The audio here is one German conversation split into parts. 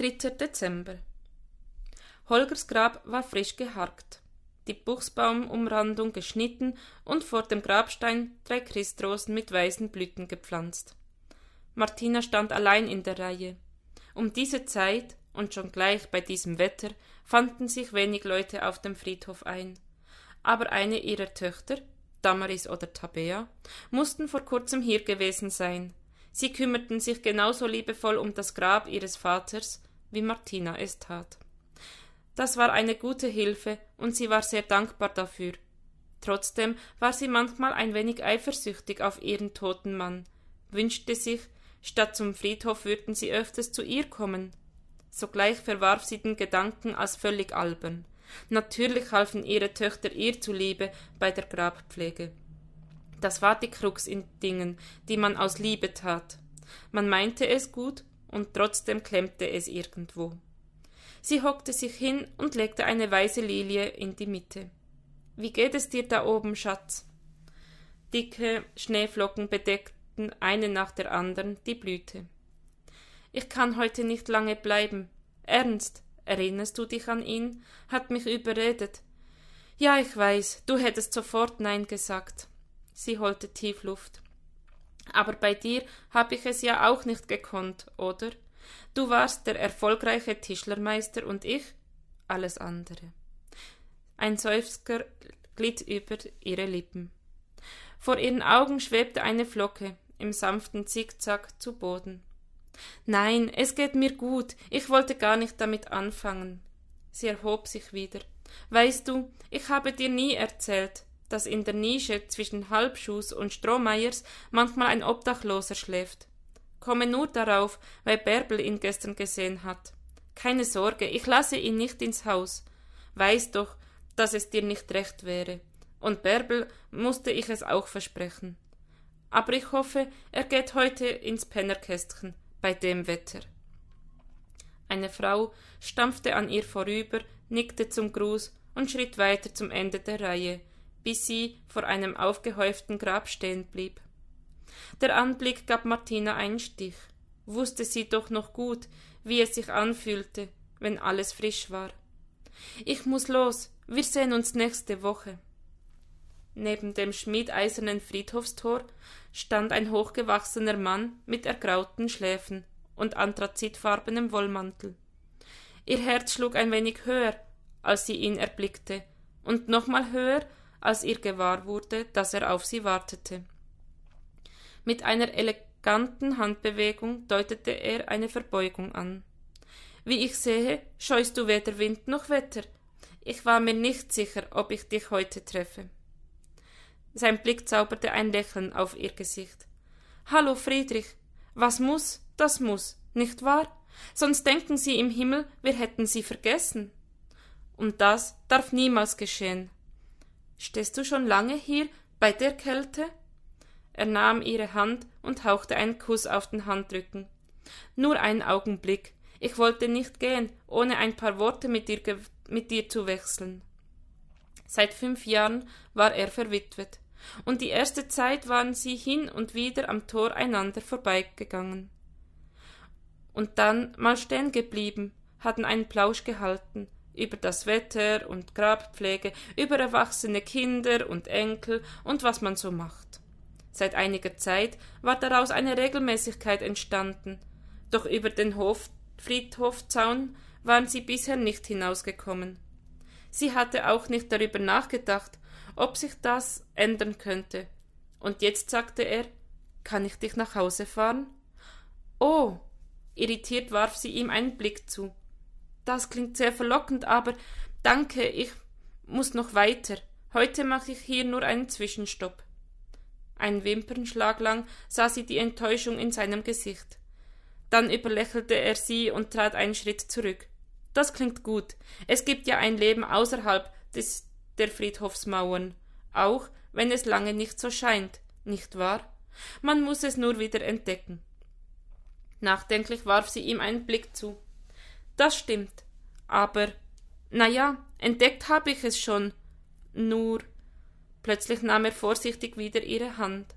3. Dezember. Holgers Grab war frisch geharkt, die Buchsbaumumrandung geschnitten und vor dem Grabstein drei Christrosen mit weißen Blüten gepflanzt. Martina stand allein in der Reihe. Um diese Zeit und schon gleich bei diesem Wetter fanden sich wenig Leute auf dem Friedhof ein. Aber eine ihrer Töchter, Damaris oder Tabea, mussten vor kurzem hier gewesen sein. Sie kümmerten sich genauso liebevoll um das Grab ihres Vaters, wie Martina es tat. Das war eine gute Hilfe, und sie war sehr dankbar dafür. Trotzdem war sie manchmal ein wenig eifersüchtig auf ihren toten Mann, wünschte sich, statt zum Friedhof würden sie öfters zu ihr kommen. Sogleich verwarf sie den Gedanken als völlig albern. Natürlich halfen ihre Töchter ihr zuliebe bei der Grabpflege. Das war die Krux in Dingen, die man aus Liebe tat. Man meinte es gut, und trotzdem klemmte es irgendwo. Sie hockte sich hin und legte eine weiße Lilie in die Mitte. Wie geht es dir da oben, Schatz? Dicke Schneeflocken bedeckten eine nach der anderen die Blüte. Ich kann heute nicht lange bleiben. Ernst, erinnerst du dich an ihn? Hat mich überredet. Ja, ich weiß, du hättest sofort Nein gesagt. Sie holte tief Luft. Aber bei dir hab ich es ja auch nicht gekonnt, oder? Du warst der erfolgreiche Tischlermeister und ich alles andere. Ein Seufzer glitt über ihre Lippen. Vor ihren Augen schwebte eine Flocke im sanften Zickzack zu Boden. Nein, es geht mir gut, ich wollte gar nicht damit anfangen. Sie erhob sich wieder. Weißt du, ich habe dir nie erzählt, dass in der Nische zwischen Halbschuß und Strohmeiers manchmal ein Obdachloser schläft. Komme nur darauf, weil Bärbel ihn gestern gesehen hat. Keine Sorge, ich lasse ihn nicht ins Haus. Weiß doch, dass es dir nicht recht wäre. Und Bärbel musste ich es auch versprechen. Aber ich hoffe, er geht heute ins Pennerkästchen bei dem Wetter. Eine Frau stampfte an ihr vorüber, nickte zum Gruß und schritt weiter zum Ende der Reihe, bis sie vor einem aufgehäuften Grab stehen blieb. Der Anblick gab Martina einen Stich. Wusste sie doch noch gut, wie es sich anfühlte, wenn alles frisch war. Ich muss los, wir sehen uns nächste Woche. Neben dem schmiedeisernen Friedhofstor stand ein hochgewachsener Mann mit ergrauten Schläfen und anthrazitfarbenem Wollmantel. Ihr Herz schlug ein wenig höher, als sie ihn erblickte, und nochmal höher, als ihr gewahr wurde, dass er auf sie wartete. Mit einer eleganten Handbewegung deutete er eine Verbeugung an. Wie ich sehe, scheust du weder Wind noch Wetter. Ich war mir nicht sicher, ob ich dich heute treffe. Sein Blick zauberte ein Lächeln auf ihr Gesicht. Hallo, Friedrich. Was muss, das muss, nicht wahr? Sonst denken Sie im Himmel, wir hätten Sie vergessen. Und das darf niemals geschehen. Stehst du schon lange hier bei der Kälte? Er nahm ihre Hand und hauchte einen Kuss auf den Handrücken. Nur einen Augenblick. Ich wollte nicht gehen, ohne ein paar Worte mit dir, mit dir zu wechseln. Seit fünf Jahren war er verwitwet, und die erste Zeit waren sie hin und wieder am Tor einander vorbeigegangen. Und dann mal stehen geblieben, hatten einen Plausch gehalten, über das Wetter und Grabpflege, über erwachsene Kinder und Enkel und was man so macht. Seit einiger Zeit war daraus eine Regelmäßigkeit entstanden, doch über den Hof Friedhofzaun waren sie bisher nicht hinausgekommen. Sie hatte auch nicht darüber nachgedacht, ob sich das ändern könnte. Und jetzt sagte er, kann ich dich nach Hause fahren? Oh. Irritiert warf sie ihm einen Blick zu. Das klingt sehr verlockend, aber danke, ich muss noch weiter. Heute mache ich hier nur einen Zwischenstopp. Ein Wimpernschlag lang sah sie die Enttäuschung in seinem Gesicht. Dann überlächelte er sie und trat einen Schritt zurück. Das klingt gut. Es gibt ja ein Leben außerhalb des, der Friedhofsmauern, auch wenn es lange nicht so scheint, nicht wahr? Man muss es nur wieder entdecken. Nachdenklich warf sie ihm einen Blick zu. Das stimmt. Aber, na ja, entdeckt habe ich es schon. Nur. Plötzlich nahm er vorsichtig wieder ihre Hand.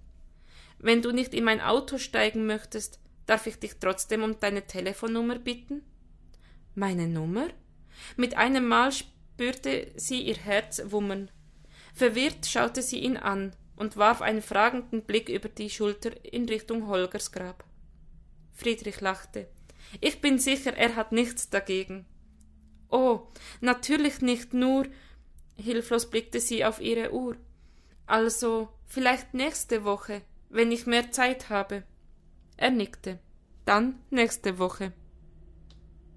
Wenn du nicht in mein Auto steigen möchtest, darf ich dich trotzdem um deine Telefonnummer bitten? Meine Nummer? Mit einem Mal spürte sie ihr Herz wummern. Verwirrt schaute sie ihn an und warf einen fragenden Blick über die Schulter in Richtung Holgers Grab. Friedrich lachte. Ich bin sicher, er hat nichts dagegen. Oh, natürlich nicht nur. Hilflos blickte sie auf ihre Uhr. Also, vielleicht nächste Woche, wenn ich mehr Zeit habe. Er nickte. Dann nächste Woche.